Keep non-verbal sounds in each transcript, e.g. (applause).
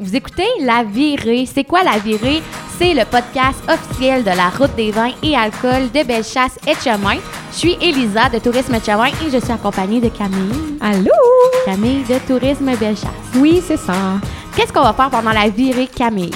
Vous écoutez La Virée. C'est quoi La Virée? C'est le podcast officiel de la route des vins et alcool de Bellechasse et Chemin. Je suis Elisa de Tourisme Chemin et je suis accompagnée de Camille. Allô? Camille de Tourisme Bellechasse. Oui, c'est ça. Qu'est-ce qu'on va faire pendant la virée, Camille?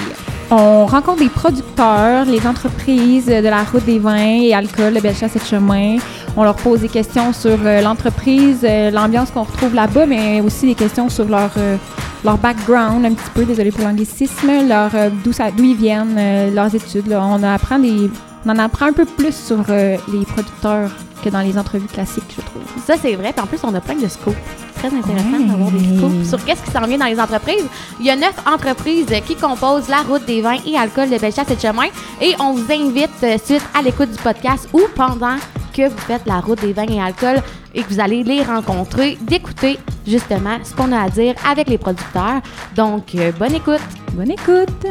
On rencontre des producteurs, les entreprises de la route des vins et alcool de Bellechasse et Chemin. On leur pose des questions sur euh, l'entreprise, euh, l'ambiance qu'on retrouve là-bas, mais aussi des questions sur leur, euh, leur background, un petit peu, désolé pour l'anglicisme, leur euh, d'où d'où ils viennent, euh, leurs études. là. On, apprend des, on en apprend un peu plus sur euh, les producteurs que dans les entrevues classiques, je trouve. Ça, c'est vrai. Puis en plus, on a plein de scoops. Très intéressant d'avoir des scoops sur qu'est-ce qui s'en vient dans les entreprises. Il y a neuf entreprises qui composent la route des vins et alcool de Bellechasse et de Chemin. Et on vous invite, euh, suite à l'écoute du podcast ou pendant que vous faites la route des vins et alcool et que vous allez les rencontrer, d'écouter justement ce qu'on a à dire avec les producteurs. Donc, euh, bonne écoute. Bonne écoute!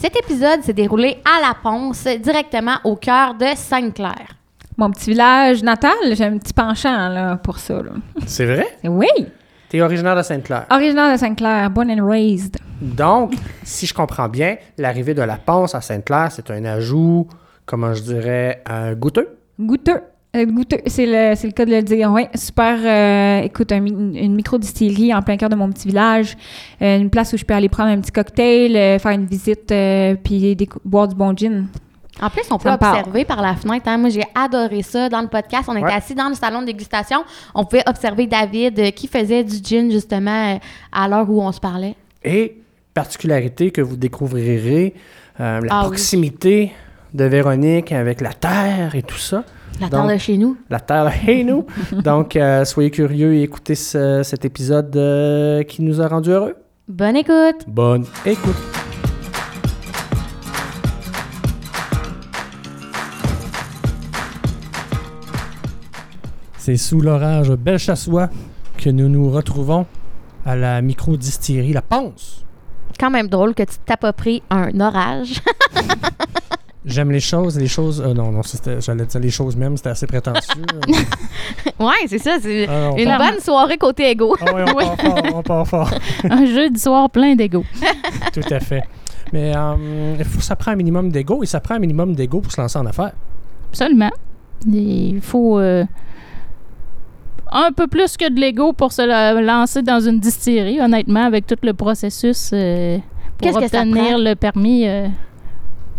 Cet épisode s'est déroulé à La Ponce, directement au cœur de Sainte-Claire. Mon petit village natal, j'ai un petit penchant là, pour ça. C'est vrai? Oui! T'es originaire de Sainte-Claire. Originaire de Sainte-Claire, born and raised. Donc, si je comprends bien, l'arrivée de la Ponce à Sainte-Claire, c'est un ajout, comment je dirais, un goûteux? Goûteux. Euh, goûteux, c'est le, c'est le cas de le dire. Oui, super. euh, écoute, un une micro-distillerie en plein cœur de mon petit village. Euh, une place où je peux aller prendre un petit cocktail, faire une visite, puis boire du bon gin. En plus, on peut Ça observer par la fenêtre. hein. Moi, j'ai adoré ça dans le podcast. On était Ouais. assis dans le salon de dégustation. On pouvait observer David euh, qui faisait du gin, justement, euh, à l'heure où on se parlait. Et particularité que vous découvrirez, euh, la Ah oui. proximité de Véronique avec la terre et tout ça. La Donc- terre de chez nous. La terre, hey nous! (laughs) Donc, soyez curieux et écoutez ce- cet épisode qui nous a rendus heureux. Bonne écoute! Bonne écoute! C'est sous l'orage belchassois que nous nous retrouvons à la micro-distillerie La Ponce. Quand même drôle que tu t'appropries un orage. (laughs) J'aime les choses, les choses... euh, non, non, j'allais dire les choses même, c'était assez prétentieux. (laughs) ouais, c'est ça. C'est Ah, une part- bonne soirée côté égo. Ah ouais, on (laughs) part fort, on part fort. un jeudi soir plein d'ego. Tout à fait. Mais euh, il faut, ça prend un minimum d'ego et ça prend un minimum d'ego pour se lancer en affaires. Absolument. Il faut euh, un peu plus que de l'ego pour se la- lancer dans une distillerie, honnêtement, avec tout le processus euh, pour Qu'est-ce obtenir le permis. euh,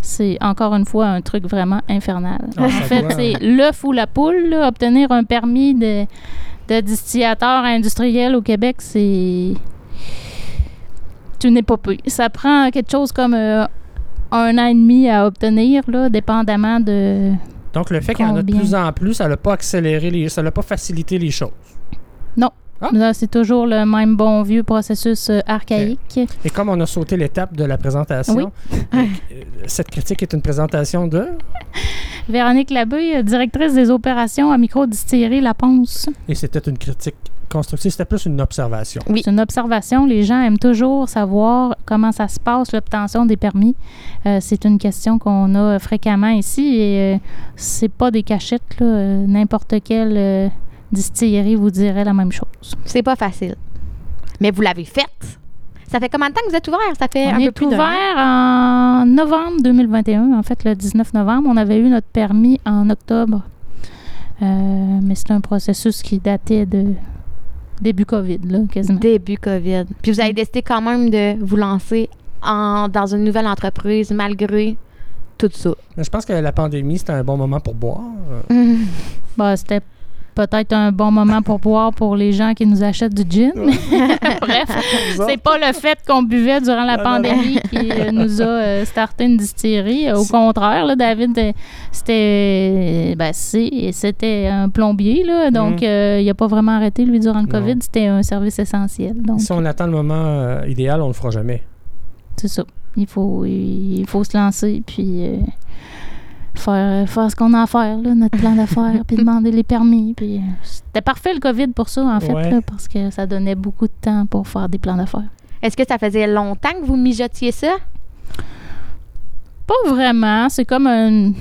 c'est encore une fois un truc vraiment infernal. Ah, en fait, c'est l'œuf ou la poule. là. obtenir un permis de, de distillateur industriel au Québec, c'est une épopée. Ça prend quelque chose comme euh, un an et demi à obtenir, là, dépendamment de. Donc, le fait qu'il y en a de plus en plus, ça n'a pas accéléré, les, ça n'a pas facilité les choses. Ah. Là, C'est toujours le même bon vieux processus euh, archaïque. Et comme on a sauté l'étape de la présentation, Oui. euh, euh, cette critique est une présentation de... Véronique euh, directrice des opérations à micro-distillerie La Ponce. Et c'était une critique constructive, c'était plus une observation. Oui. C'est une observation. Les gens aiment toujours savoir comment ça se passe, l'obtention des permis. Euh, c'est une question qu'on a fréquemment ici et euh, c'est pas des cachettes. là. Euh, N'importe quelle euh, distillerie vous dirait la même chose. C'est pas facile. Mais vous l'avez faite. Ça fait combien de temps que vous êtes ouvert? Ça fait un On peu est plus d'un an. ouvert en novembre 2021, en fait le 19 novembre. On avait eu notre permis en octobre. Euh, mais c'est un processus qui datait de début COVID, là, quasiment. Début COVID. Puis vous avez décidé quand même de vous lancer en, dans une nouvelle entreprise malgré tout ça. Mais je pense que la pandémie, c'était un bon moment pour boire. Euh, (laughs) Bah, c'était peut-être un bon moment pour boire pour les gens qui nous achètent du gin. (laughs) Bref, c'est pas le fait qu'on buvait durant la pandémie qui euh, nous a euh, starté une distillerie. Au contraire, là, David, c'était ben, c'était un plombier, là, donc Mhm. euh, il a pas vraiment arrêté, lui, durant le Non. COVID. C'était un service essentiel. Donc, Si on attend le moment euh, idéal, on le fera jamais. c'est ça. Il faut, il faut se lancer, puis faire, faire ce qu'on a à faire, là, notre plan d'affaires, (laughs) puis demander les permis. Puis, euh, c'était parfait le COVID pour ça, en fait, Ouais. là, parce que ça donnait beaucoup de temps pour faire des plans d'affaires. Est-ce que ça faisait longtemps que vous mijotiez ça? Pas vraiment. C'est comme un,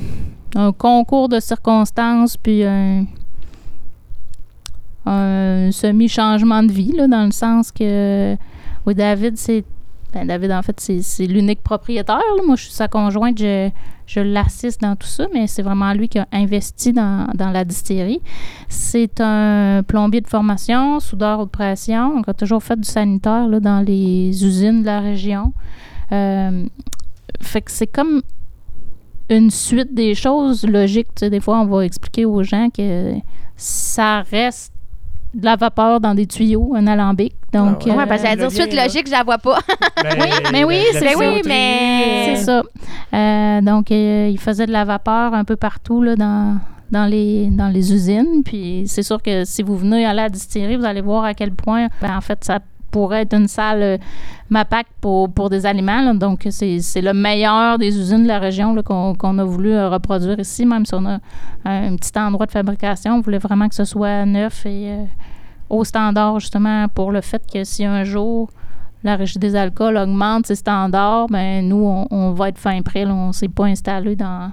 un concours de circonstances, puis un, un semi-changement de vie, là, dans le sens que Oui, David, c'est. Ben, David, en fait, c'est l'unique propriétaire. Moi, je suis sa conjointe, je, je l'assiste dans tout ça, mais c'est vraiment lui qui a investi dans, dans la distillerie. C'est un plombier de formation, soudeur haute pression. On a toujours fait du sanitaire là, dans les usines de la région. Euh, fait que c'est comme une suite des choses logiques. Des fois, on va expliquer aux gens que ça reste de la vapeur dans des tuyaux, un alambic. Donc, Ah ouais. Ouais, euh, parce que j'allais dire suite là. logique, je la vois pas. Ben, mais oui, c'est- ben oui, mais- C'est ça. Euh, donc, euh, il faisait de la vapeur un peu partout là, dans, dans, les, dans les usines. Puis, c'est sûr que si vous venez à la distillerie, vous allez voir à quel point, ben, en fait, ça pourrait être une salle euh, MAPAC pour, pour des aliments. Donc, c'est le meilleur des usines de la région qu'on a voulu euh, reproduire ici, même si on a un, petit endroit de fabrication. On voulait vraiment que ce soit neuf et euh, au standard, justement, pour le fait que si un jour la régie des alcools augmente ses standards, ben nous, on, va être fin prêt. On ne s'est pas installé dans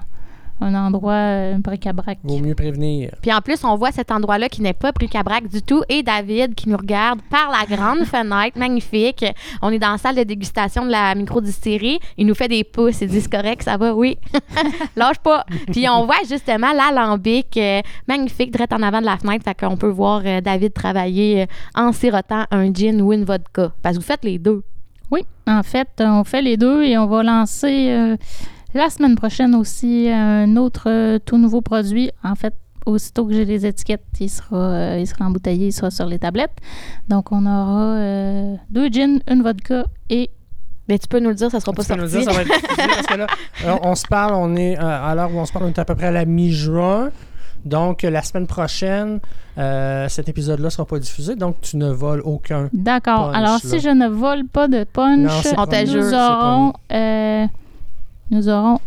un endroit euh, bric-à-brac. Vaut mieux prévenir. Puis en plus, on voit cet endroit-là qui n'est pas bric-à-brac du tout. Et David qui nous regarde par la grande (laughs) fenêtre, magnifique. On est dans la salle de dégustation de la microdistillerie. Il nous fait des pouces. Il dit c'est correct, ça va, oui. (laughs) Lâche pas. Puis on voit justement l'alambic euh, magnifique, direct en avant de la fenêtre. Fait qu'on peut voir euh, David travailler euh, en sirotant un gin ou une vodka. Parce que vous faites les deux. Oui, en fait, on fait les deux et on va lancer euh, la semaine prochaine aussi un autre euh, tout nouveau produit. En fait, aussitôt que j'ai les étiquettes, il sera, euh, il sera embouteillé, il sera sur les tablettes. Donc, on aura euh, deux gins, une vodka et Mais tu peux nous le dire, ça sera pas Tu peux nous dire, ça va être diffusé parce que là, (laughs) on se parle, on est à l'heure où on se parle, on est à peu près à la mi-juin. Donc, la semaine prochaine, euh, cet épisode-là sera pas diffusé. Donc, tu ne voles aucun. D'accord. Alors, là. si je ne vole pas de punch, Non, On nous aurons, euh, nous aurons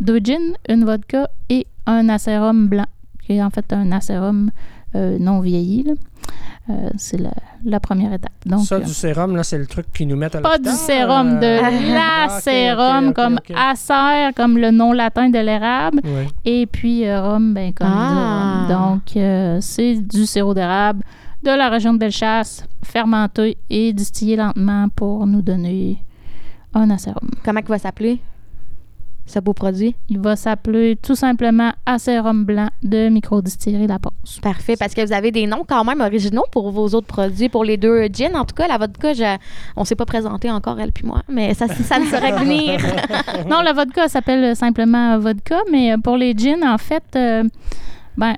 deux gins, une vodka et un acérum blanc, qui est en fait un acérum euh, non vieilli. là. Euh, c'est la, la première étape. Donc, ça, euh, du sérum, là, c'est le truc qu'ils nous mettent à pas du sérum, de la sérum, ok, comme ok. acer, comme le nom latin de l'érable, Ouais. et puis euh, rhum, ben, comme Ah. du rhum. Donc, euh, c'est du sirop d'érable de la région de Bellechasse, fermenté et distillé lentement pour nous donner un acérum. Comment il va s'appeler, ce beau produit? Il va s'appeler tout simplement acérum blanc de microdistillerie La Pause. Parfait, parce que vous avez des noms quand même originaux pour vos autres produits, pour les deux gins. En tout cas, la vodka, je, on s'est pas présenté encore, elle puis moi, mais ça, ça ne saurait (laughs) venir. Non, la vodka s'appelle simplement vodka, mais euh, pour les gins, en fait, euh, ben,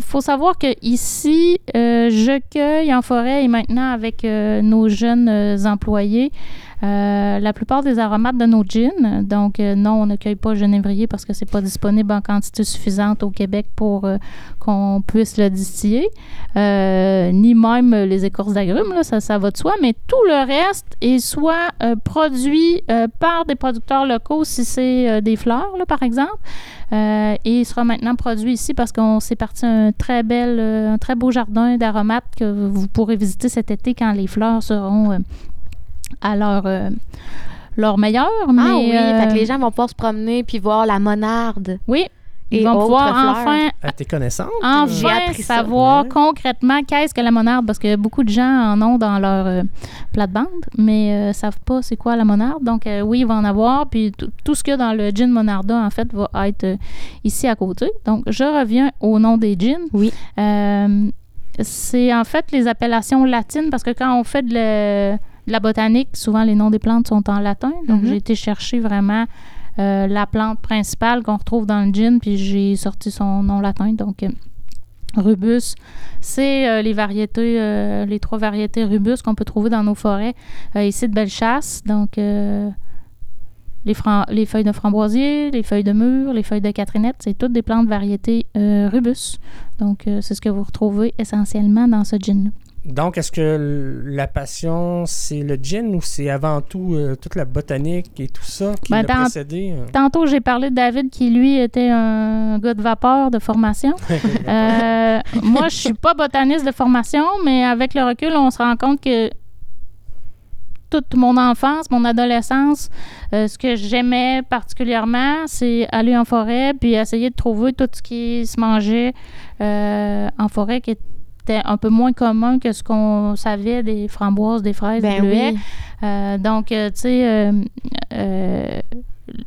faut savoir que ici, euh, je cueille en forêt et maintenant avec euh, nos jeunes employés euh, la plupart des aromates de nos gins. Donc, euh, non, on ne cueille pas genévrier parce que c'est pas disponible en quantité suffisante au Québec pour euh, qu'on puisse le distiller. Ni même les écorces d'agrumes, ça, va de soi, mais tout le reste est soit produit par des producteurs locaux, si c'est des fleurs, par exemple, et il sera maintenant produit ici parce qu'on s'est parti un très bel, un très beau jardin d'aromates que vous pourrez visiter cet été quand les fleurs seront à leur, euh, leur meilleur. ah mais, oui, euh, fait que les gens vont pouvoir se promener puis voir la monarde. oui, ils et vont pouvoir fleurs. enfin À tes connaissances? Enfin ça. savoir concrètement qu'est-ce que la monarde, parce que beaucoup de gens en ont dans leur euh, plate-bande, mais ne savent pas c'est quoi la monarde. Donc, euh, oui, il va en avoir. Puis tout- ce qu'il y a dans le gin monarda, en fait, va être euh, ici à côté. Donc, je reviens au nom des gins. Oui. Euh, c'est en fait les appellations latines, parce que quand on fait de, le- la botanique, souvent les noms des plantes sont en latin. Donc, Mhm. j'ai été chercher vraiment euh, la plante principale qu'on retrouve dans le gin, puis j'ai sorti son nom latin. Donc, euh, rubus, c'est euh, les variétés, les trois variétés rubus qu'on peut trouver dans nos forêts ici de Bellechasse. Donc, les, feuilles de framboisier, les feuilles de mûre, les feuilles de catrinette, c'est toutes des plantes variétés rubus. Donc, c'est ce que vous retrouvez essentiellement dans ce gin-là. Donc, est-ce que la passion, c'est le gin ou c'est avant tout euh, toute la botanique et tout ça qui Ben, l'a précédé? euh? Tantôt, j'ai parlé de David qui, lui, était un gars de vapeur de formation. (laughs) Euh, moi, je suis pas botaniste de formation, mais avec le recul, on se rend compte que toute mon enfance, mon adolescence, euh, ce que j'aimais particulièrement, c'est aller en forêt puis essayer de trouver tout ce qui se mangeait euh, en forêt qui, est- c'était un peu moins commun que ce qu'on savait des framboises, des fraises, Ben des bleuets. oui. Euh, donc, euh, tu sais, euh,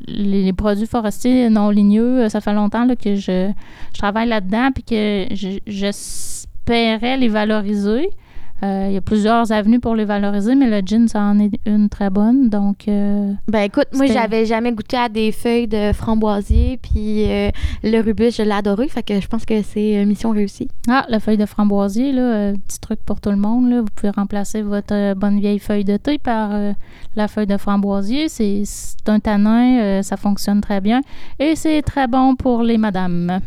les, les produits forestiers non ligneux, ça fait longtemps là, que je, je travaille là-dedans puis que je- j'espérais les valoriser. Euh, Il y a plusieurs avenues pour les valoriser, mais le gin, ça en est une très bonne. Donc, euh, Ben écoute, moi j'avais jamais goûté à des feuilles de framboisier, puis euh, le rubus, je l'ai adoré, fait que je pense que c'est euh, mission réussie. ah, la feuille de framboisier, là, euh, petit truc pour tout le monde. Là, vous pouvez remplacer votre euh, bonne vieille feuille de thé par euh, la feuille de framboisier. C'est un tanin, euh, ça fonctionne très bien. Et c'est très bon pour les madames.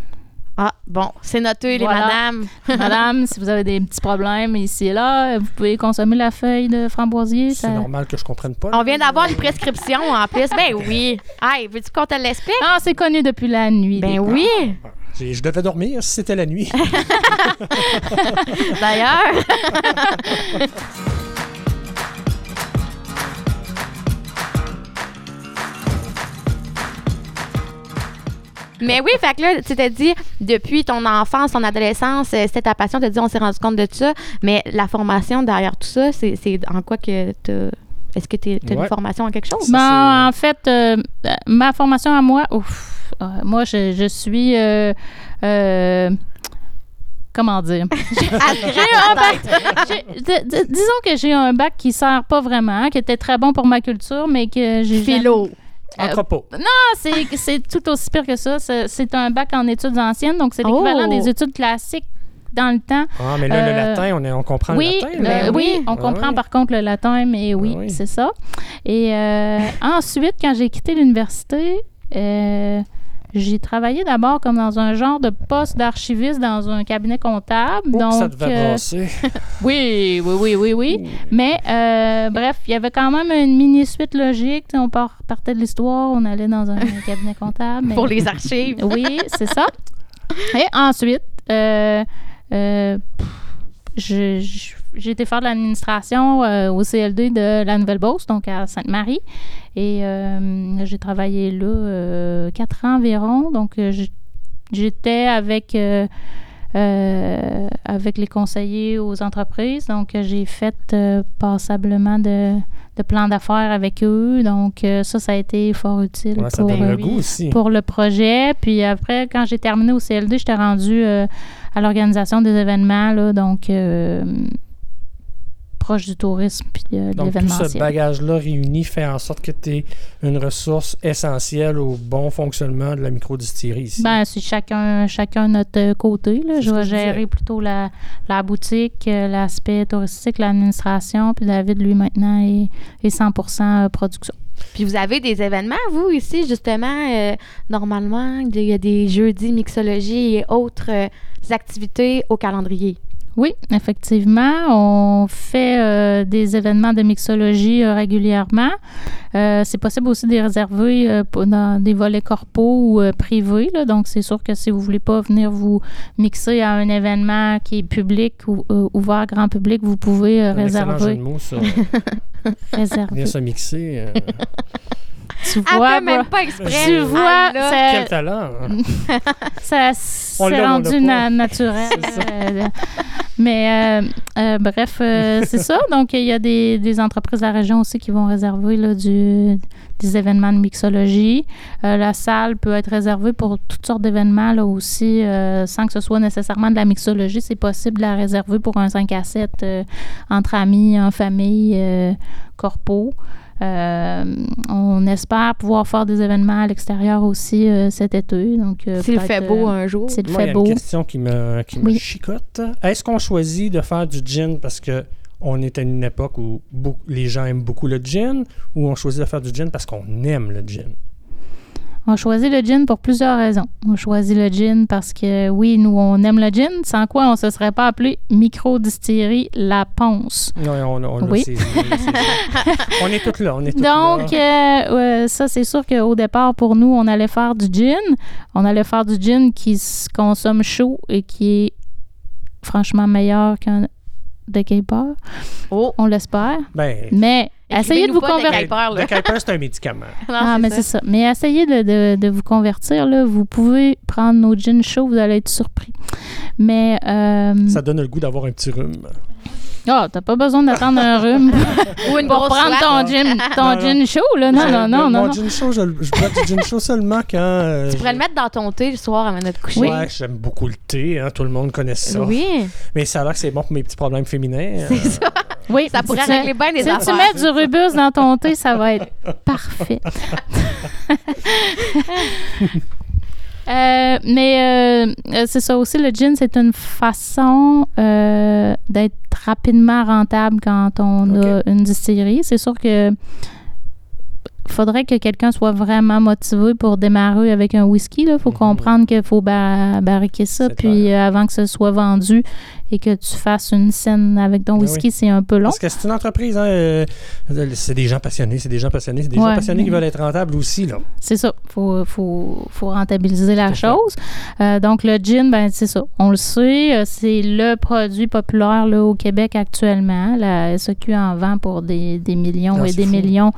Ah, bon, c'est noté, les Voilà. madames. (laughs) Madame, si vous avez des petits problèmes ici et là, vous pouvez consommer la feuille de framboisier. C'est ça- normal que je comprenne pas. On vient d'avoir les prescriptions en plus. Ben oui. Hey, veux-tu qu'on te l'explique? Ah, c'est connu depuis la nuit. Ben oui. Je devais dormir si c'était la nuit. (laughs) D'ailleurs. (laughs) Mais oui, fait que là, tu t'es dit, depuis ton enfance, ton adolescence, euh, c'était ta passion, tu as dit, on s'est rendu compte de ça. Mais la formation derrière tout ça, c'est en quoi que tu Est-ce que tu as une formation en quelque chose? Ben, en fait, euh, ma formation à moi, ouf, euh, moi, je, je suis. euh, euh, comment dire? (laughs) J'ai un bac. disons que j'ai un bac qui sert pas vraiment, qui était très bon pour ma culture, mais que j'ai. Philo. Euh, Entrepôt. Ah, c'est c'est tout aussi pire que ça. C'est un bac en études anciennes, donc c'est l'équivalent Oh. des études classiques dans le temps. Ah, mais là, le Euh, latin, on, est, on comprend oui, le latin. euh, là. Oui, oui. on Ah comprend oui. par contre le latin, mais oui, Ah oui. c'est ça. Et euh, (laughs) ensuite, quand j'ai quitté l'université, euh, j'ai travaillé d'abord comme dans un genre de poste d'archiviste dans un cabinet comptable. Donc, ça devait euh, (laughs) oui, oui, oui, oui, oui. Mais euh, bref, il y avait quand même une mini suite logique. On part- partait de l'histoire, on allait dans un (laughs) cabinet comptable. mais- Pour les archives. oui, c'est ça. Et ensuite, euh, euh, pff, je- je- j'ai été faire de l'administration euh, au CLD de la Nouvelle-Beauce, donc à Sainte-Marie. Et euh, j'ai travaillé là euh, quatre ans environ. Donc, j'étais avec, avec les conseillers aux entreprises. Donc, j'ai fait passablement de, de plans d'affaires avec eux. Donc, ça, ça a été fort utile Ouais, pour, le goût aussi. pour le projet. Puis après, quand j'ai terminé au CLD, j'étais rendue à l'organisation des événements, là, donc euh, proche du tourisme puis euh, de Donc, tout ce bagage-là réuni fait en sorte que tu es une ressource essentielle au bon fonctionnement de la microdistillerie ici. Ben, c'est chacun, chacun notre euh, côté. Là. Je vais gérer plutôt la, la boutique, euh, l'aspect touristique, l'administration. Puis David, lui, maintenant, est, est 100 production. Puis vous avez des événements, vous, ici, justement, euh, normalement, il y a des jeudis mixologie et autres euh, activités au calendrier? Oui, effectivement. On fait euh, des événements de mixologie euh, régulièrement. Euh, c'est possible aussi de les réserver pour- dans des volets corpaux ou privés. là. Donc, c'est sûr que si vous voulez pas venir vous mixer à un événement qui est public ou ouvert grand public, vous pouvez euh, Un jeu de réserver. mots, ça. (laughs) réserver. Venir se mixer. (laughs) Tu Elle vois, même pas exprès. tu vois. Quel ça, talent! hein. (laughs) ça on rendu na- naturel. C'est ça. euh, mais euh, euh, bref, euh, c'est ça. Donc, il y a des, des entreprises de la région aussi qui vont réserver là, du, des événements de mixologie. Euh, la salle peut être réservée pour toutes sortes d'événements là aussi, euh, sans que ce soit nécessairement de la mixologie. C'est possible de la réserver pour un 5 à 7 euh, entre amis, en famille, euh, corpo. Euh, on espère pouvoir faire des événements à l'extérieur aussi euh, cet été. Donc, euh, S'il fait beau un jour. s'il Moi, il y fait a beau. une question qui me, qui me Oui. chicote. Est-ce qu'on choisit de faire du gin parce que on est à une époque où beaucoup- les gens aiment beaucoup le gin ou on choisit de faire du gin parce qu'on aime le gin? On choisit le gin pour plusieurs raisons. On choisit le gin parce que, oui, nous, on aime le gin, sans quoi on ne se serait pas appelé micro-distillerie La Ponce. Non, on, on, Oui. on est tous là. On est Donc, là. euh, ça, c'est sûr qu'au départ, pour nous, on allait faire du gin. On allait faire du gin qui se consomme chaud et qui est franchement meilleur qu'un de Caper. Oh. On l'espère. Ben, Mais essayez de vous convertir. Kuiper, là. le Kuiper, c'est un (laughs) médicament. Non, Ah, mais c'est ça. Mais essayez de, de- de vous convertir. Là. Vous pouvez prendre nos gins chauds, vous allez être surpris. Mais. euh, Ça donne le goût d'avoir un petit rhume. Ah, t'as pas besoin d'attendre un rhume (laughs) Ou une pour prendre ton gin, ton Non, non. gin chaud, là. Non, non, non, mon non. non. gin chaud, je, je bois du gin chaud seulement quand. euh, Tu pourrais le mettre dans ton thé le soir avant de te coucher. Ouais, j'aime beaucoup le thé, hein, tout le monde connaît ça. Oui, Mais ça a l'air que c'est bon pour mes petits problèmes féminins. euh, c'est ça. Oui, Ça pourrait régler bien des Si tu mets du rubus dans ton thé, ça va être parfait. (laughs) (laughs) Euh, mais euh, euh, c'est ça aussi, le gin, c'est une façon euh, d'être rapidement rentable quand on a une distillerie. C'est sûr que faudrait que quelqu'un soit vraiment motivé pour démarrer avec un whisky. Il faut Mhm. comprendre qu'il faut ba- barriquer ça, puis euh, avant que ce soit vendu et que tu fasses une scène avec ton Ah whisky, c'est un peu long. Parce que c'est une entreprise, hein, euh, c'est des gens passionnés, c'est des gens passionnés, c'est des gens passionnés qui veulent être rentables aussi. Là. C'est ça. Il faut, faut, faut rentabiliser la chose. Euh, donc, le gin, ben, c'est ça. On le sait, euh, c'est le produit populaire là, au Québec actuellement. La SQ en vend pour des, des millions Ah, et des fou. millions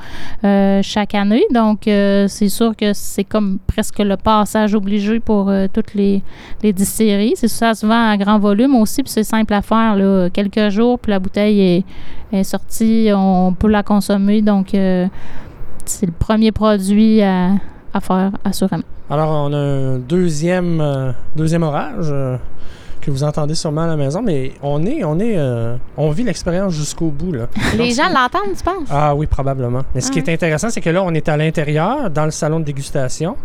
euh, chaque année. Donc, c'est sûr que c'est comme presque le passage obligé pour toutes les, les distilleries. C'est ça, ça se vend à grand volume aussi, puis c'est simple à faire. Là, quelques jours, puis la bouteille est, est sortie, on peut la consommer. Donc, euh, c'est le premier produit à, à faire, assurément. Alors, on a un deuxième, euh, deuxième orage euh, que vous entendez sûrement à la maison, mais on est, on est, euh, on vit l'expérience jusqu'au bout. Là. Les gens l'entendent, tu penses? Ah oui, probablement. Mais ce qui est intéressant, c'est que là, on est à l'intérieur, dans le salon de dégustation.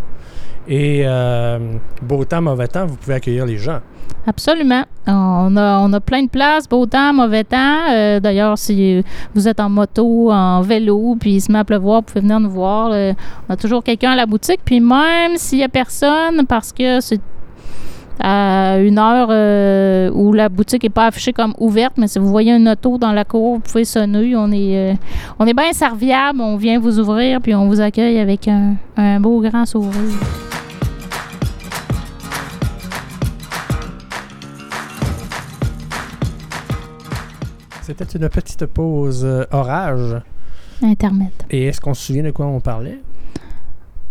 Et euh, beau temps, mauvais temps, vous pouvez accueillir les gens. Absolument. On a, on a plein de places, beau temps, mauvais temps. Euh, D'ailleurs, si vous êtes en moto, en vélo, puis il se met à pleuvoir, vous pouvez venir nous voir. Euh, on a toujours quelqu'un à la boutique. Puis même s'il n'y a personne, parce que c'est à une heure euh, où la boutique n'est pas affichée comme ouverte, mais si vous voyez une auto dans la cour, vous pouvez sonner. On est, est bien serviable. On vient vous ouvrir, puis on vous accueille avec un, un beau grand sourire. C'était une petite pause euh, orage. Internet. Et est-ce qu'on se souvient de quoi on parlait?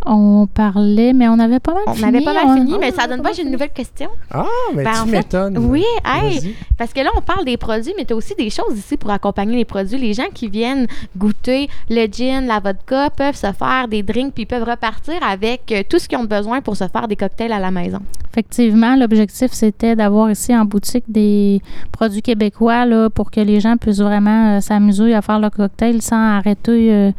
On parlait, mais on avait pas mal On fini. avait pas mal on- fini, on mais ça donne pas pas, j'ai une nouvelle question. Ah, mais Ben, tu m'étonnes. Oui, hey, parce que là, on parle des produits, mais tu as aussi des choses ici pour accompagner les produits. Les gens qui viennent goûter le gin, la vodka, peuvent se faire des drinks, puis peuvent repartir avec euh, tout ce qu'ils ont besoin pour se faire des cocktails à la maison. Effectivement, l'objectif, c'était d'avoir ici en boutique des produits québécois là, pour que les gens puissent vraiment euh, s'amuser à faire leur cocktail sans arrêter. euh,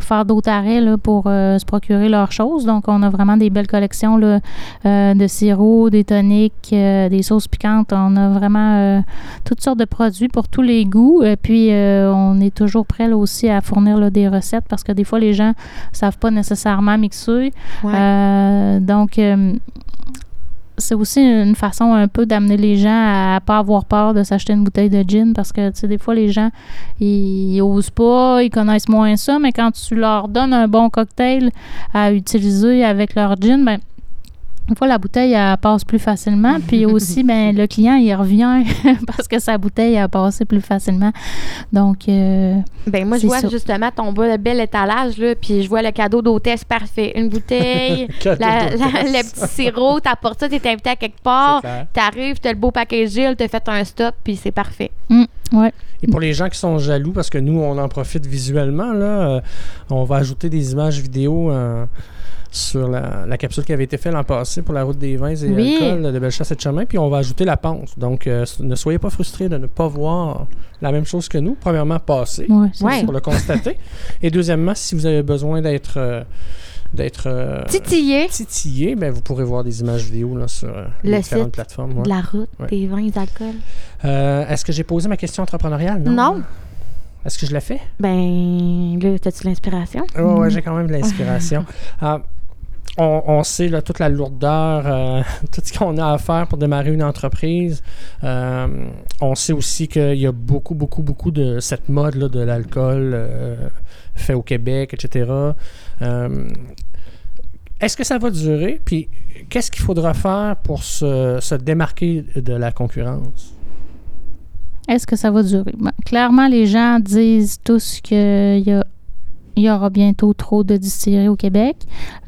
faire d'autres arrêts là, pour euh, se procurer leurs choses. Donc, on a vraiment des belles collections là, euh, de sirop, des toniques, euh, des sauces piquantes. On a vraiment toutes sortes de produits pour tous les goûts. Et puis, on est toujours prêt là, aussi à fournir là, des recettes parce que des fois, les gens ne savent pas nécessairement mixer. Ouais. Donc, c'est aussi une façon un peu d'amener les gens à pas avoir peur de s'acheter une bouteille de gin parce que, tu sais, des fois, les gens, ils, ils osent pas, ils connaissent moins ça, mais quand tu leur donnes un bon cocktail à utiliser avec leur gin, ben, une fois la bouteille elle passe plus facilement, puis (laughs) aussi ben le client il revient (laughs) parce que sa bouteille a passé plus facilement. Donc euh, Ben moi, je vois ça. justement ton beau- bel étalage, là, puis je vois le cadeau d'hôtesse parfait. Une bouteille, (laughs) la- la- le petit sirop, t'apportes ça, t'es invité à quelque part, t'arrives, t'as le beau packaging, t'as fait un stop, puis c'est parfait. ouais. Et pour les gens qui sont jaloux, parce que nous, on en profite visuellement, là, euh, on va ajouter des images vidéo euh, sur la, la capsule qui avait été faite l'an passé pour la route des vins et Oui. alcool de Bellechasse et de Chemin, puis on va ajouter la pente. Donc, euh, ne soyez pas frustrés de ne pas voir la même chose que nous. Premièrement, passer Ouais, Ouais. pour le constater. (laughs) et deuxièmement, si vous avez besoin d'être euh, d'être euh, Titillé titillé, ben, vous pourrez voir des images vidéo là, sur euh, Le les différentes site plateformes. ouais. la route, Ouais. des vins, des alcools. Euh, Est-ce que j'ai posé ma question entrepreneuriale? Non. Est-ce que je l'ai fait? Ben, là, t'as-tu l'inspiration? Ouais, ouais, j'ai quand même de (laughs) l'inspiration. On, sait toute la lourdeur, euh, (laughs) tout ce qu'on a à faire pour démarrer une entreprise. Euh, on sait aussi qu'il y a beaucoup, beaucoup, beaucoup de cette mode là, de l'alcool euh, fait au Québec, etc. Est-ce que ça va durer? Puis qu'est-ce qu'il faudra faire pour se, se démarquer de la concurrence? Est-ce que ça va durer? Ben, clairement, les gens disent tous qu'il y, a- il y aura bientôt trop de distilleries au Québec,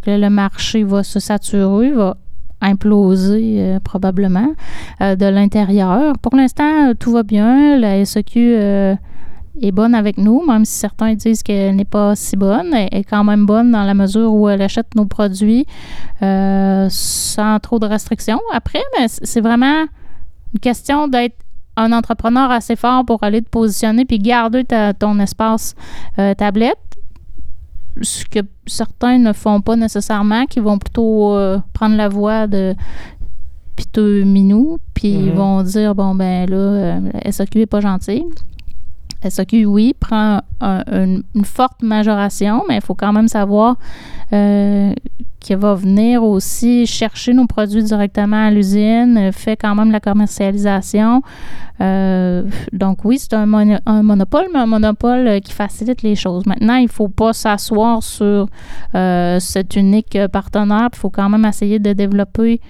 que le marché va se saturer, va imploser euh, probablement euh, de l'intérieur. Pour l'instant, euh, tout va bien. La SEQ est bonne avec nous, même si certains disent qu'elle n'est pas si bonne. Elle est quand même bonne dans la mesure où elle achète nos produits sans trop de restrictions. Après, ben, c'est vraiment une question d'être un entrepreneur assez fort pour aller te positionner puis garder ton espace tablette. Ce que certains ne font pas nécessairement, qui vont plutôt euh, prendre la voie de piteux minou, puis ils Mhm. vont dire bon ben là, euh, la SAQ est pas gentille. SAQ, oui, prend un- une, une forte majoration, mais il faut quand même savoir euh, qu'elle va venir aussi chercher nos produits directement à l'usine, euh, fait quand même la commercialisation. Euh, donc oui, c'est un, mono- un monopole, mais un monopole euh, qui facilite les choses. Maintenant, il ne faut pas s'asseoir sur cet unique partenaire. Il faut quand même essayer de développer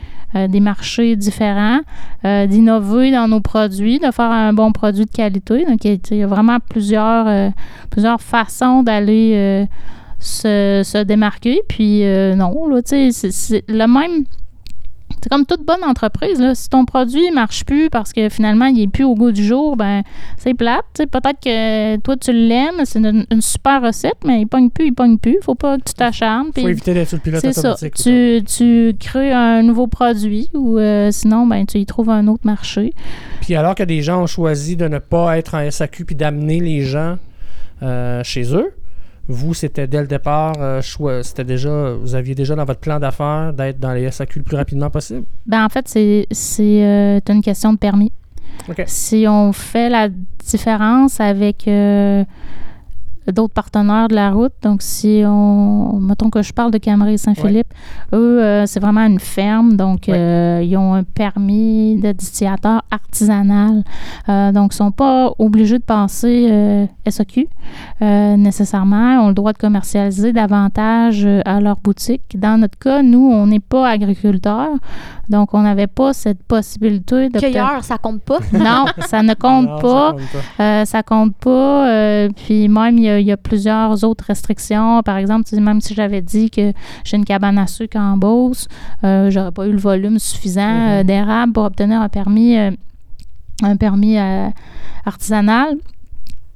des marchés différents, d'innover dans nos produits, de faire un bon produit de qualité. Donc, il y a- vraiment plusieurs, plusieurs façons d'aller se, se démarquer. Puis euh, non, là, tu sais, c'est- le même. C'est comme toute bonne entreprise. Là. Si ton produit ne marche plus parce que finalement, il n'est plus au goût du jour, ben c'est plate. Peut-être que toi, tu l'aimes, c'est une, une super recette, mais il pogne plus, il pogne plus. faut pas que tu t'acharnes. faut éviter d'être sur le pilote c'est ça. automatique. Tu, tu crées un nouveau produit ou euh, sinon, ben, tu y trouves un autre marché. Puis alors que des gens ont choisi de ne pas être en SAQ puis d'amener les gens euh, chez eux, vous, c'était dès le départ, euh, c'était déjà, vous aviez déjà dans votre plan d'affaires d'être dans les SAQ le plus rapidement possible? Ben, en fait, c'est euh, une question de permis. Si on fait la différence avec euh, d'autres partenaires de la route, donc si on, mettons que je parle de Cameray Saint-Philippe, eux, euh, c'est vraiment une ferme, donc Ouais. euh, ils ont un permis de distillateur artisanal, Euh, donc ils sont pas obligés de passer euh, SAQ euh, nécessairement, ont le droit de commercialiser davantage euh, à leur boutique. Dans notre cas, nous, on n'est pas agriculteurs, donc on n'avait pas cette possibilité de... Cueilleur, ça compte pas. Non, ça ne (laughs) compte Non, ça pas. compte pas. Euh, ça compte pas. euh, puis même, il y, a, il y a plusieurs autres restrictions. Par exemple, même si j'avais dit que j'ai une cabane à sucre en Beauce, euh, j'aurais pas eu le volume suffisant euh, Mhm. d'érable pour obtenir un permis, euh, un permis euh, artisanal.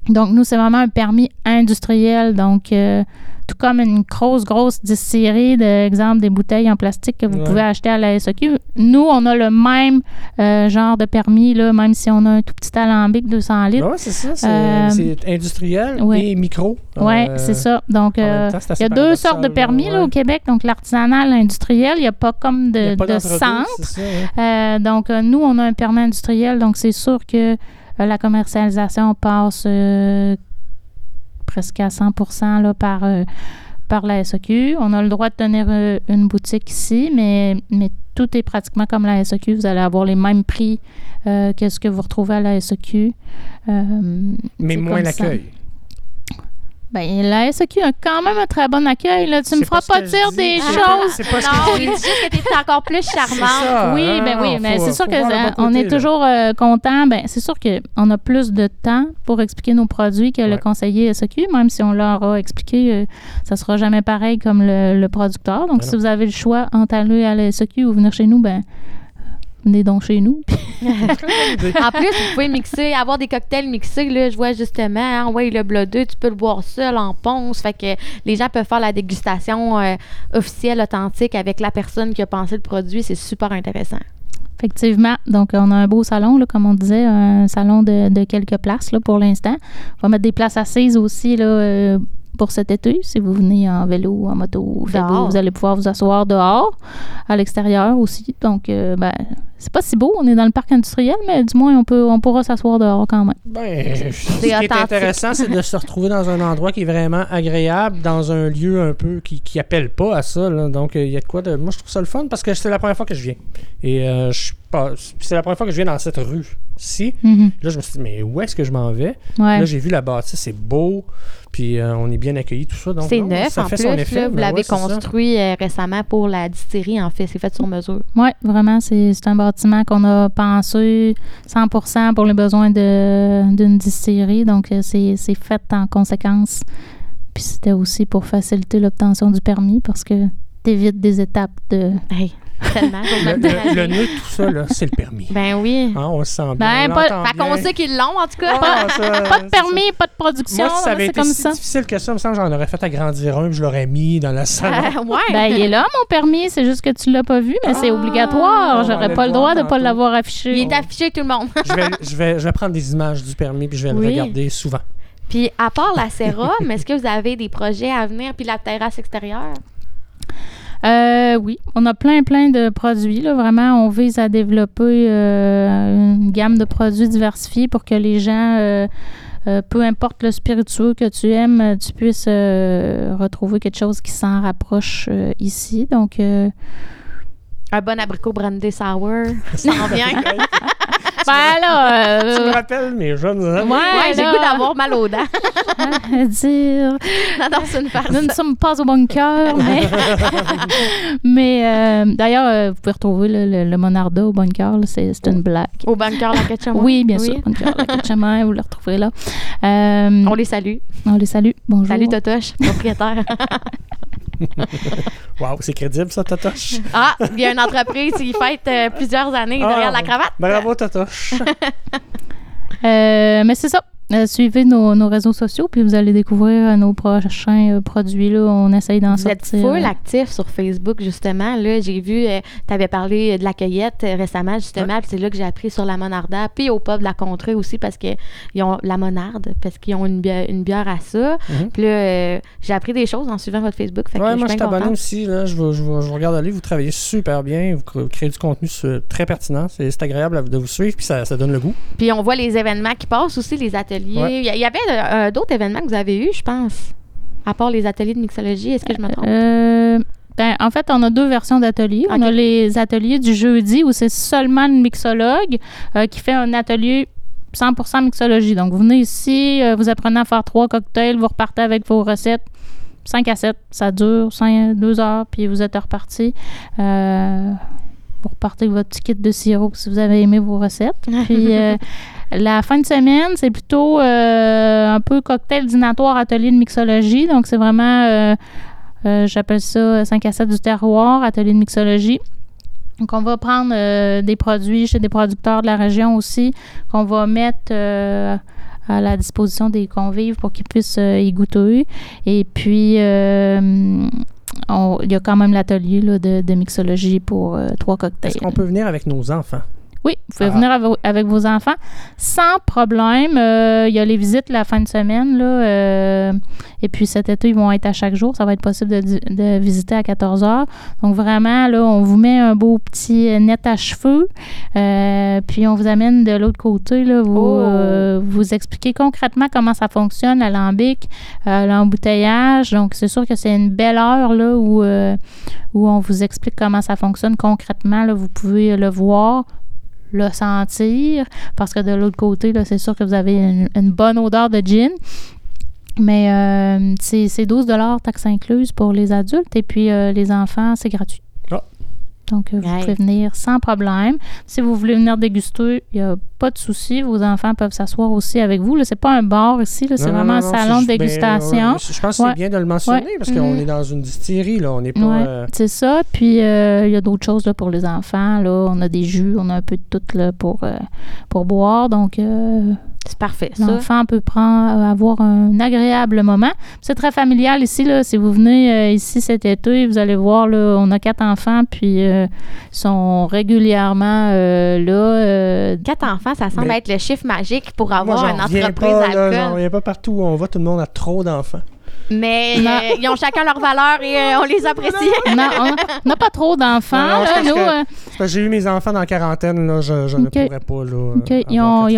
Donc, nous, c'est vraiment un permis industriel. Donc, euh, tout comme une grosse, grosse distillerie, d'exemple, des bouteilles en plastique que vous Ouais. pouvez acheter à la SAQ. Nous, on a le même euh, genre de permis, là, même si on a un tout petit alambic 200 litres. Ouais, c'est ça, c'est Euh, industriel ouais. et micro. Oui, Euh, c'est ça. Donc, il y a deux sortes de permis là, au Québec. Donc, l'artisanal, l'industriel, il n'y a pas comme de, pas de centre. ça, hein. Donc, nous, on a un permis industriel, donc c'est sûr que la commercialisation passe presque à 100 là, par, euh, par la SAQ. On a le droit de tenir euh, une boutique ici, mais, mais tout est pratiquement comme la SAQ. Vous allez avoir les mêmes prix euh, que ce que vous retrouvez à la. Euh, Mais moins l'accueil. Ben, la SAQ a quand même un très bon accueil. Là. Tu me C'est feras pas dire des choses. C'est pas ce non, que il dit juste que t'es encore plus charmante. ça, Oui, hein, ben oui, non, mais c'est sûr faut que voir le bon on côté, est là. toujours euh, content. Ben, c'est sûr qu'on a plus de temps pour expliquer nos produits que le conseiller SAQ, même si on leur a expliqué, euh, ça sera jamais pareil comme le, le producteur. Donc, Ben si non. vous avez le choix entre aller à la SAQ ou venir chez nous, ben venez donc chez nous. (laughs) (laughs) En plus, vous pouvez mixer, avoir des cocktails mixés. Là, je vois justement, hein, ouais, le Blood 2, tu peux le boire seul en ponce. Fait que les gens peuvent faire la dégustation euh, officielle, authentique avec la personne qui a pensé le produit. C'est super intéressant. Effectivement. Donc, on a un beau salon, là, comme on disait, un salon de, de quelques places là, pour l'instant. On va mettre des places assises aussi là, euh, pour cet été. Si vous venez en vélo, en moto, vous allez pouvoir vous asseoir dehors, à l'extérieur aussi. Donc, euh, ben, c'est pas si beau. On est dans le parc industriel, mais du moins, on, peut, on pourra s'asseoir dehors quand même. Ben, ce qui est intéressant, c'est de se retrouver dans un endroit qui est vraiment agréable, dans un lieu un peu qui, qui appelle pas à ça. là. Donc, il y a de quoi de. Moi, je trouve ça le fun parce que c'est la première fois que je viens. Et euh, je suis pas. C'est la première fois que je viens dans cette rue-ci. Mhm. Là, je me suis dit, mais où est-ce que je m'en vais? Ouais. Là, j'ai vu la bâtisse, c'est beau. Puis euh, on est bien accueillis, tout ça. donc C'est non, neuf ça en fait plus. son effet. là, vous ben l'avez ouais, c'est ça. construit euh, récemment pour la distillerie, en fait. C'est fait sur mesure. Oui, vraiment, c'est c'est un bâtiment qu'on a pensé 100% pour les besoins d'une distillerie. Donc, euh, c'est fait en conséquence. Puis c'était aussi pour faciliter l'obtention du permis parce que tu évites des étapes de, Hey, Tellement. (laughs) j'ose Le, le- le nœud de tout ça, là, c'est le permis. Ben oui. Hein, on se sent bien. Ben, on pas- Fait qu'on sait qu'ils l'ont, en tout cas. Ah, ça- Pas de permis, pas de production. Moi, si ça avait c'est été comme si ça. difficile que ça, il me semble que j'en aurais fait agrandir un je l'aurais mis dans la salle. Euh, ouais. (laughs) Ben, il est là, mon permis. C'est juste que tu l'as pas vu, mais c'est Ah, obligatoire. J'aurais pas le le droit de pas tantôt. l'avoir affiché. il est affiché tout le monde. je, vais, (laughs) je, vais, je vais prendre des images du permis puis je vais Oui. le regarder souvent. Puis, à part la sérum, est-ce que vous avez des projets à venir? Puis la terrasse extérieure? Euh, oui, on a plein, plein de produits. Là. Vraiment, on vise à développer euh, une gamme de produits diversifiés pour que les gens, euh, euh, peu importe le spiritueux que tu aimes, tu puisses retrouver quelque chose qui s'en rapproche ici. Donc, Un bon abricot brandy sour. (laughs) Ça en vient. (laughs) ben là, Tu me euh, rappelles mes jeunes amis? ouais, j'ai là, goût d'avoir mal aux dents. à (laughs) dire. non, non, c'est une farce. Nous ne sommes pas au bunker, mais. mais euh, d'ailleurs, euh, vous pouvez retrouver le, le, le Monarda au bunker. là, C'est c'est une blague. Au bunker La Ketchup. Oui, bien sûr. Bunker, la Ketchaman, vous le retrouverez là. Euh, On les salue. on les salue. Bonjour. Salut, Totoche, propriétaire. Wow, c'est crédible ça, Totoche. ah, il y a une entreprise qui fête euh, plusieurs années derrière Ah, la cravate. Bravo, Totoche. Euh, mais c'est ça. Euh, suivez nos, nos réseaux sociaux, puis vous allez découvrir euh, nos prochains euh, produits. Là. On essaye d'en Vous êtes sortir. full euh, actif sur Facebook, justement. Là, j'ai vu, tu avais parlé de la cueillette euh, récemment, justement. c'est là que j'ai appris sur la monarda. Puis au pub de la contrée aussi, parce qu'ils ont la monarde, parce qu'ils ont une bière, une bière à ça. Mhm. Puis là, euh, j'ai appris des choses en suivant votre Facebook. Fait que Ouais, moi, je suis abonné aussi. Là. Je, vous, je, vous, je vous regarde aller. Vous travaillez super bien. Vous cr- créez du contenu euh, très pertinent. C'est agréable de vous suivre. Puis ça, ça donne le goût. Puis on voit les événements qui passent aussi, les ateliers. Il y, y avait euh, d'autres événements que vous avez eus, je pense. À part les ateliers de mixologie, est-ce que je me trompe? Euh, ben, en fait, on a deux versions d'ateliers. On a les ateliers du jeudi où c'est seulement le mixologue euh, qui fait un atelier 100% mixologie. Donc, vous venez ici, euh, vous apprenez à faire trois cocktails, vous repartez avec vos recettes. 5 à 7, ça dure 5, 2 heures, puis vous êtes reparti. Euh, vous repartez avec votre petit kit de sirop si vous avez aimé vos recettes. (laughs) Puis euh, la fin de semaine, c'est plutôt euh, un peu cocktail dînatoire atelier de mixologie. Donc, c'est vraiment, euh, euh, j'appelle ça 5 à 7 du terroir, atelier de mixologie. Donc, on va prendre euh, des produits chez des producteurs de la région aussi, qu'on va mettre euh, à la disposition des convives pour qu'ils puissent euh, y goûter. Et puis, il y a quand même l'atelier de, de mixologie pour trois cocktails. Est-ce qu'on peut venir avec nos enfants? Oui, vous pouvez Ah. venir avec, avec vos enfants sans problème. Euh, Il y a les visites la fin de semaine. Là, euh, et puis cet été, ils vont être à chaque jour. Ça va être possible de, visiter à 14 heures. Donc vraiment, là, on vous met un beau petit net à cheveux. Euh, puis on vous amène de l'autre côté. Là, vous, Oh. vous expliquer concrètement comment ça fonctionne, l'alambic, l'embouteillage. Donc c'est sûr que c'est une belle heure là, où, où on vous explique comment ça fonctionne concrètement. Là, vous pouvez le voir le sentir parce que de l'autre côté, c'est sûr que vous avez une, bonne odeur de gin. Mais euh, c'est c'est 12 taxes incluses pour les adultes et puis euh, les enfants, c'est gratuit. Donc, euh, vous pouvez venir sans problème. Si vous voulez venir déguster, il n'y a pas de souci. Vos enfants peuvent s'asseoir aussi avec vous. Ce n'est pas un bar ici, là, c'est non, vraiment non, un non, salon de ben, dégustation. ouais, je pense que Ouais. c'est bien de le mentionner Ouais. parce qu'on est dans une distillerie. Là. On n'est pas. Ouais, euh, c'est ça. Puis euh, il y a d'autres choses là, pour les enfants. Là. On a des jus, on a un peu de tout là, pour, euh, pour boire. Donc, euh, C'est parfait, l'enfant peut prendre, avoir un agréable moment. C'est très familial ici. Là. Si vous venez euh, ici cet été, vous allez voir, là, on a quatre enfants, puis euh, ils sont régulièrement euh, là. euh, Quatre enfants, ça semble Mais- être le chiffre magique pour avoir une entreprise pas, là, j'en d'alcool. reviens pas partout où on va. Tout le monde a trop d'enfants. Mais euh, ils ont chacun leur valeur et euh, on les apprécie. non, on n'a pas trop d'enfants. Là, nous, que- euh, C'est parce que J'ai eu mes enfants dans la quarantaine. Là, je ne pourrais pas. Là. Ils ont, ils,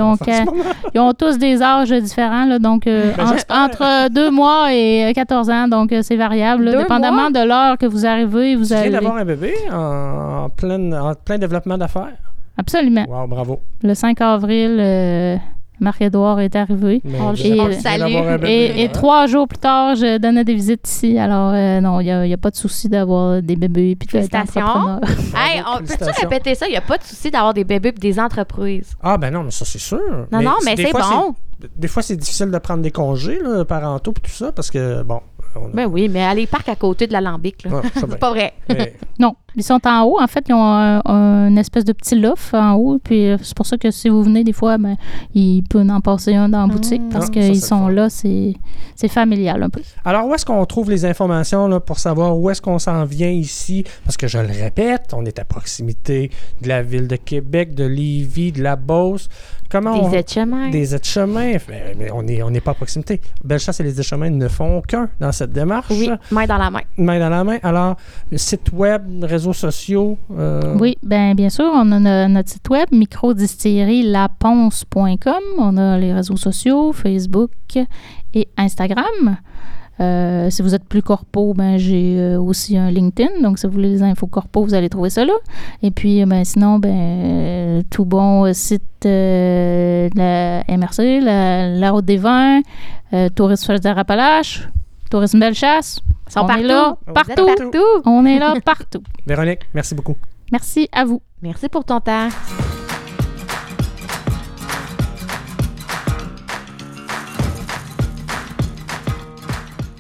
ils tous des âges différents, là, donc euh, Ben, en- entre 2 mois et 14 ans, donc c'est variable. là, Deux dépendamment de l'heure que vous arrivez, vous Tu viens allez. d'avoir un bébé en, en plein, en plein développement d'affaires? Absolument. Wow, bravo. Le 5 avril, euh, Marc-Édouard est arrivé. On- je- et- le salue. Et, et trois jours plus tard, je donnais des visites ici. Alors, euh, non, il n'y a, pas de souci d'avoir des bébés puis d'être Félicitations. entrepreneur. Hey, on- peux-tu répéter ça? Il n'y a pas de souci d'avoir des bébés et des entreprises. Ah, ben non, mais ça, c'est sûr. Non, non, mais c'est bon. Des fois, c'est difficile de prendre des congés là, parentaux et tout ça parce que, bon. On a... Ben oui, mais allez, parc à côté de l'alambic. là. Ouais, ça, (laughs) ben, C'est pas vrai. mais- Non, Ils sont en haut. En fait, ils ont un, un- une espèce de petit loft en haut. Puis euh, c'est pour ça que si vous venez des fois, ben, il peut en passer un dans la boutique parce Ah, ça, qu'ils sont là. C'est c'est familial un peu. Alors, où est-ce qu'on trouve les informations là, pour savoir où est-ce qu'on s'en vient ici? Parce que je le répète, on est à proximité de la ville de Québec, de Lévis, de la Beauce. Comment on... Des aides-chemins. Des aides-chemins. Mais mais on n'est on n'est pas à proximité. Bellechasse et les aides-chemins ne font qu'un dans cette démarche. Oui, main dans la main. Main dans la main. Alors, le site web, euh, Oui, ben bien sûr, on a no- notre site web microdistillerie-laponce.com. On a les réseaux sociaux, Facebook et Instagram. Euh, si vous êtes plus corpo, ben j'ai euh, aussi un LinkedIn. Donc, si vous voulez les infos corpo, vous allez trouver ça là. Et puis, ben, sinon, ben, tout bon site la MRC, la, Route des Vins, Tourisme Chaudière-Appalaches, Tourisme Bellechasse. Ils sont On partout. est là, partout. partout. On est là partout. (laughs) Véronique, merci beaucoup. Merci à vous. Merci pour ton temps.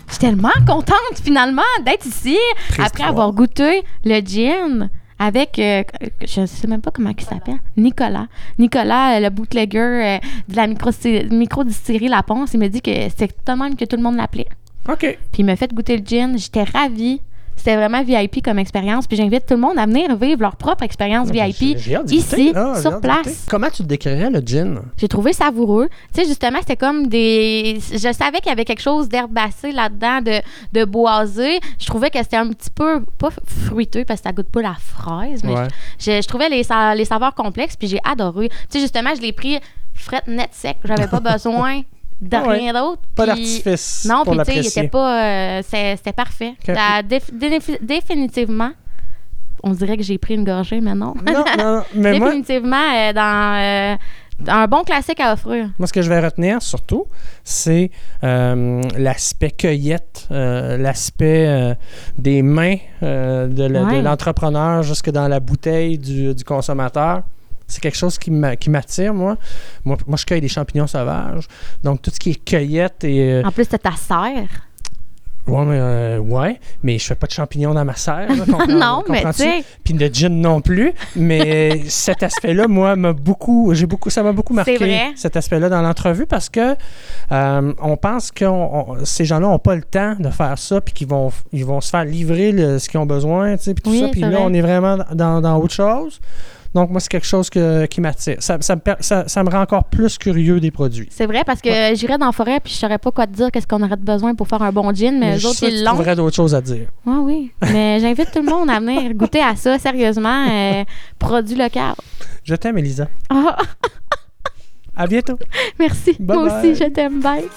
Je suis tellement contente finalement d'être ici Triste après voir. avoir goûté le gin avec, euh, je sais même pas comment il s'appelle, Nicolas. Nicolas, euh, le bootlegger euh, de la micro- microdistillerie La Ponce, il m'a dit que c'est de même que tout le monde l'appelait. OK. Puis il m'a fait goûter le gin. J'étais ravie. C'était vraiment VIP comme expérience. Puis j'invite tout le monde à venir vivre leur propre expérience J'ai- VIP j'ai ici. Ah, sur place. Comment tu te décrirais le gin? J'ai trouvé savoureux. Tu sais, justement, c'était comme des. Je savais qu'il y avait quelque chose d'herbacé là-dedans, de, de boisé. Je trouvais que c'était un petit peu, pas fruiteux parce que ça goûte pas la fraise, mais Ouais. je, je trouvais les, sa- les saveurs complexes, puis j'ai adoré. Tu sais, justement, je l'ai pris fret net sec. J'avais pas (laughs) besoin de ouais. rien d'autre. Pas d'artifice Non, puis tu sais, il était pas. euh, C'était parfait. Déf- définitivement. On dirait que j'ai pris une gorgée, mais non. Non, non, non. (laughs) Mais moi, définitivement, euh, dans, euh, un bon classique à offrir. Moi, ce que je vais retenir surtout, c'est euh, l'aspect cueillette, euh, l'aspect euh, des mains de le- de Ouais. l'entrepreneur jusque dans la bouteille du, du consommateur. C'est quelque chose qui m'a- qui m'attire, moi. moi. Moi, je cueille des champignons sauvages. Donc, tout ce qui est cueillette et... euh, En plus, c'est ta serre. ouais, mais, euh, ouais, mais je fais pas de champignons dans ma serre. là, (laughs) non, mais tu sais. Puis de gin non plus. Mais (laughs) cet aspect-là, moi, m'a beaucoup, j'ai beaucoup, ça m'a beaucoup marqué. Vrai. Cet aspect-là dans l'entrevue parce que euh, on pense que ces gens-là n'ont pas le temps de faire ça, puis qu'ils vont, ils vont se faire livrer le- ce qu'ils ont besoin, tu sais, puis tout Oui, ça. Puis là, vrai. on est vraiment dans, dans autre chose. Donc, moi, c'est quelque chose que- qui m'attire. Ça, ça, me per- ça- ça me rend encore plus curieux des produits. C'est vrai, parce que j'irais dans la forêt puis je saurais pas quoi te dire, qu'est-ce qu'on aurait besoin pour faire un bon gin, mais, je eux autres, ils l'ont. trouverais d'autres choses à dire. Oui, oui. (laughs) Mais j'invite tout le monde à venir goûter à ça, sérieusement. euh, (laughs) produit local. Je t'aime, Elisa. Ah, À bientôt. (laughs) merci. Bye Moi bye. aussi, je t'aime. Bye.